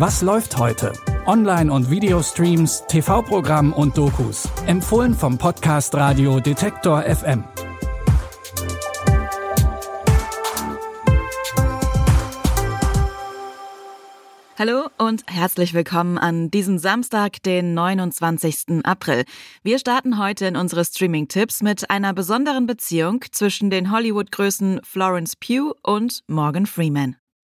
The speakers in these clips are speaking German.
Was läuft heute? Online- und Videostreams, TV-Programm und Dokus. Empfohlen vom Podcast Radio Detektor FM. Hallo und herzlich willkommen an diesem Samstag, den 29. April. Wir starten heute in unsere Streaming-Tipps mit einer besonderen Beziehung zwischen den Hollywood-Größen Florence Pugh und Morgan Freeman.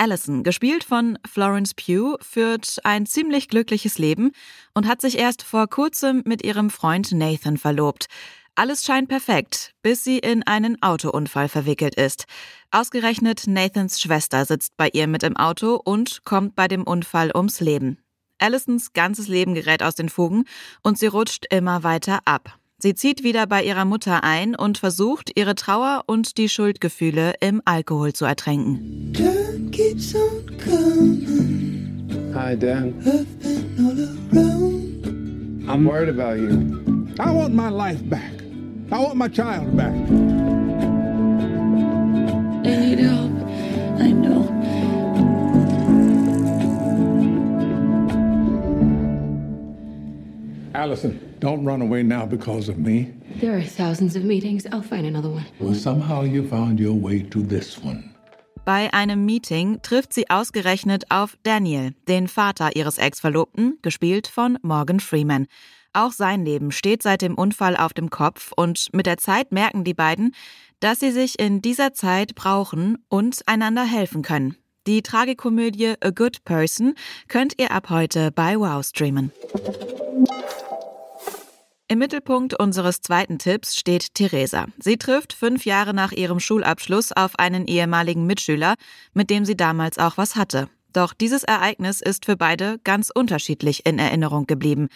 Allison, gespielt von Florence Pugh, führt ein ziemlich glückliches Leben und hat sich erst vor kurzem mit ihrem Freund Nathan verlobt. Alles scheint perfekt, bis sie in einen Autounfall verwickelt ist. Ausgerechnet Nathans Schwester sitzt bei ihr mit im Auto und kommt bei dem Unfall ums Leben. Allisons ganzes Leben gerät aus den Fugen und sie rutscht immer weiter ab. Sie zieht wieder bei ihrer Mutter ein und versucht, ihre Trauer und die Schuldgefühle im Alkohol zu ertränken. Hi, Dad. I'm worried about you. I want my life back. I want my child back. I need help. I know. Allison, don't run away now because of me. There are thousands of meetings. I'll find another one. Well, somehow you found your way to this one. Bei einem Meeting trifft sie ausgerechnet auf Daniel, den Vater ihres Ex-Verlobten, gespielt von Morgan Freeman. Auch sein Leben steht seit dem Unfall auf dem Kopf und mit der Zeit merken die beiden, dass sie sich in dieser Zeit brauchen und einander helfen können. Die Tragikomödie A Good Person könnt ihr ab heute bei Wow streamen. Im Mittelpunkt unseres zweiten Tipps steht Theresa. Sie trifft fünf Jahre nach ihrem Schulabschluss auf einen ehemaligen Mitschüler, mit dem sie damals auch was hatte. Doch dieses Ereignis ist für beide ganz unterschiedlich in Erinnerung geblieben.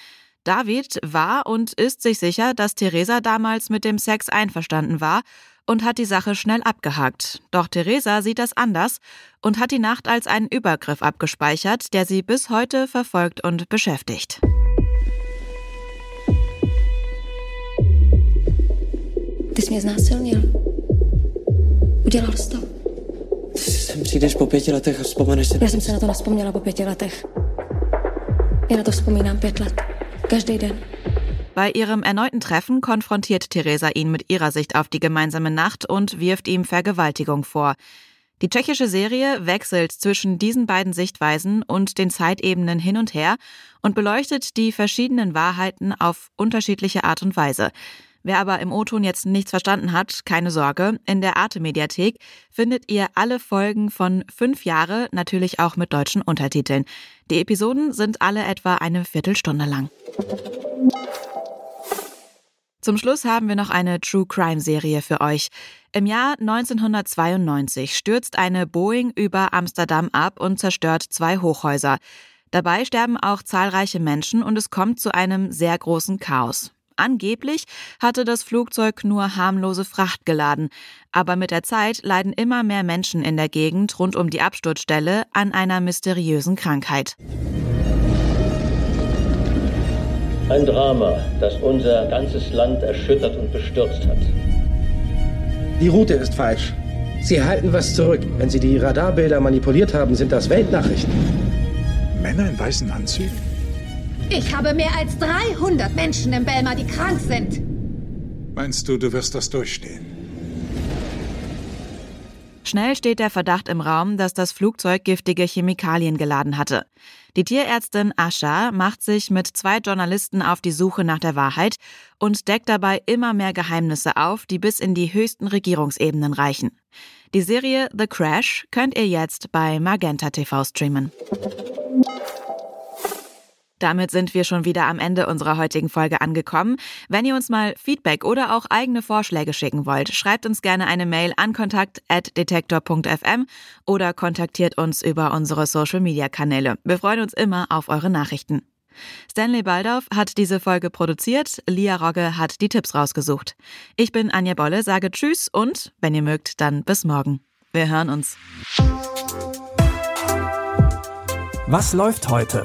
David war und ist sich sicher, dass Theresa damals mit dem Sex einverstanden war und hat die Sache schnell abgehakt. Doch Theresa sieht das anders und hat die Nacht als einen Übergriff abgespeichert, der sie bis heute verfolgt und beschäftigt. Ty jsi mě znásilnil. Udělal jsi to. Sem přijdeš po pěti letech a vzpomeneš si... Já jsem se na to nespomněla po pěti letech. Já na to vzpomínám pět let. Každý den. Bei ihrem erneuten Treffen konfrontiert Theresa ihn mit ihrer Sicht auf die gemeinsame Nacht und wirft ihm Vergewaltigung vor. Die tschechische Serie wechselt zwischen diesen beiden Sichtweisen und den Zeitebenen hin und her und beleuchtet die verschiedenen Wahrheiten auf unterschiedliche Art und Weise. Wer aber im O-Ton jetzt nichts verstanden hat, keine Sorge. In der Arte-Mediathek findet ihr alle Folgen von fünf Jahre, natürlich auch mit deutschen Untertiteln. Die Episoden sind alle etwa eine Viertelstunde lang. Zum Schluss haben wir noch eine True Crime Serie für euch. Im Jahr 1992 stürzt eine Boeing über Amsterdam ab und zerstört zwei Hochhäuser. Dabei sterben auch zahlreiche Menschen und es kommt zu einem sehr großen Chaos. Angeblich hatte das Flugzeug nur harmlose Fracht geladen, aber mit der Zeit leiden immer mehr Menschen in der Gegend rund um die Absturzstelle an einer mysteriösen Krankheit. Ein Drama, das unser ganzes Land erschüttert und bestürzt hat. Die Route ist falsch. Sie halten was zurück. Wenn Sie die Radarbilder manipuliert haben, sind das Weltnachrichten. Männer in weißen Anzügen? Ich habe mehr als 300 Menschen im Belmar, die krank sind. Meinst du, du wirst das durchstehen? Schnell steht der Verdacht im Raum, dass das Flugzeug giftige Chemikalien geladen hatte. Die Tierärztin Asha macht sich mit zwei Journalisten auf die Suche nach der Wahrheit und deckt dabei immer mehr Geheimnisse auf, die bis in die höchsten Regierungsebenen reichen. Die Serie The Crash könnt ihr jetzt bei Magenta TV streamen. Damit sind wir schon wieder am Ende unserer heutigen Folge angekommen. Wenn ihr uns mal Feedback oder auch eigene Vorschläge schicken wollt, schreibt uns gerne eine Mail an kontakt.detektor.fm oder kontaktiert uns über unsere Social Media Kanäle. Wir freuen uns immer auf eure Nachrichten. Stanley Baldauf hat diese Folge produziert, Lia Rogge hat die Tipps rausgesucht. Ich bin Anja Bolle, sage Tschüss und, wenn ihr mögt, dann bis morgen. Wir hören uns. Was läuft heute?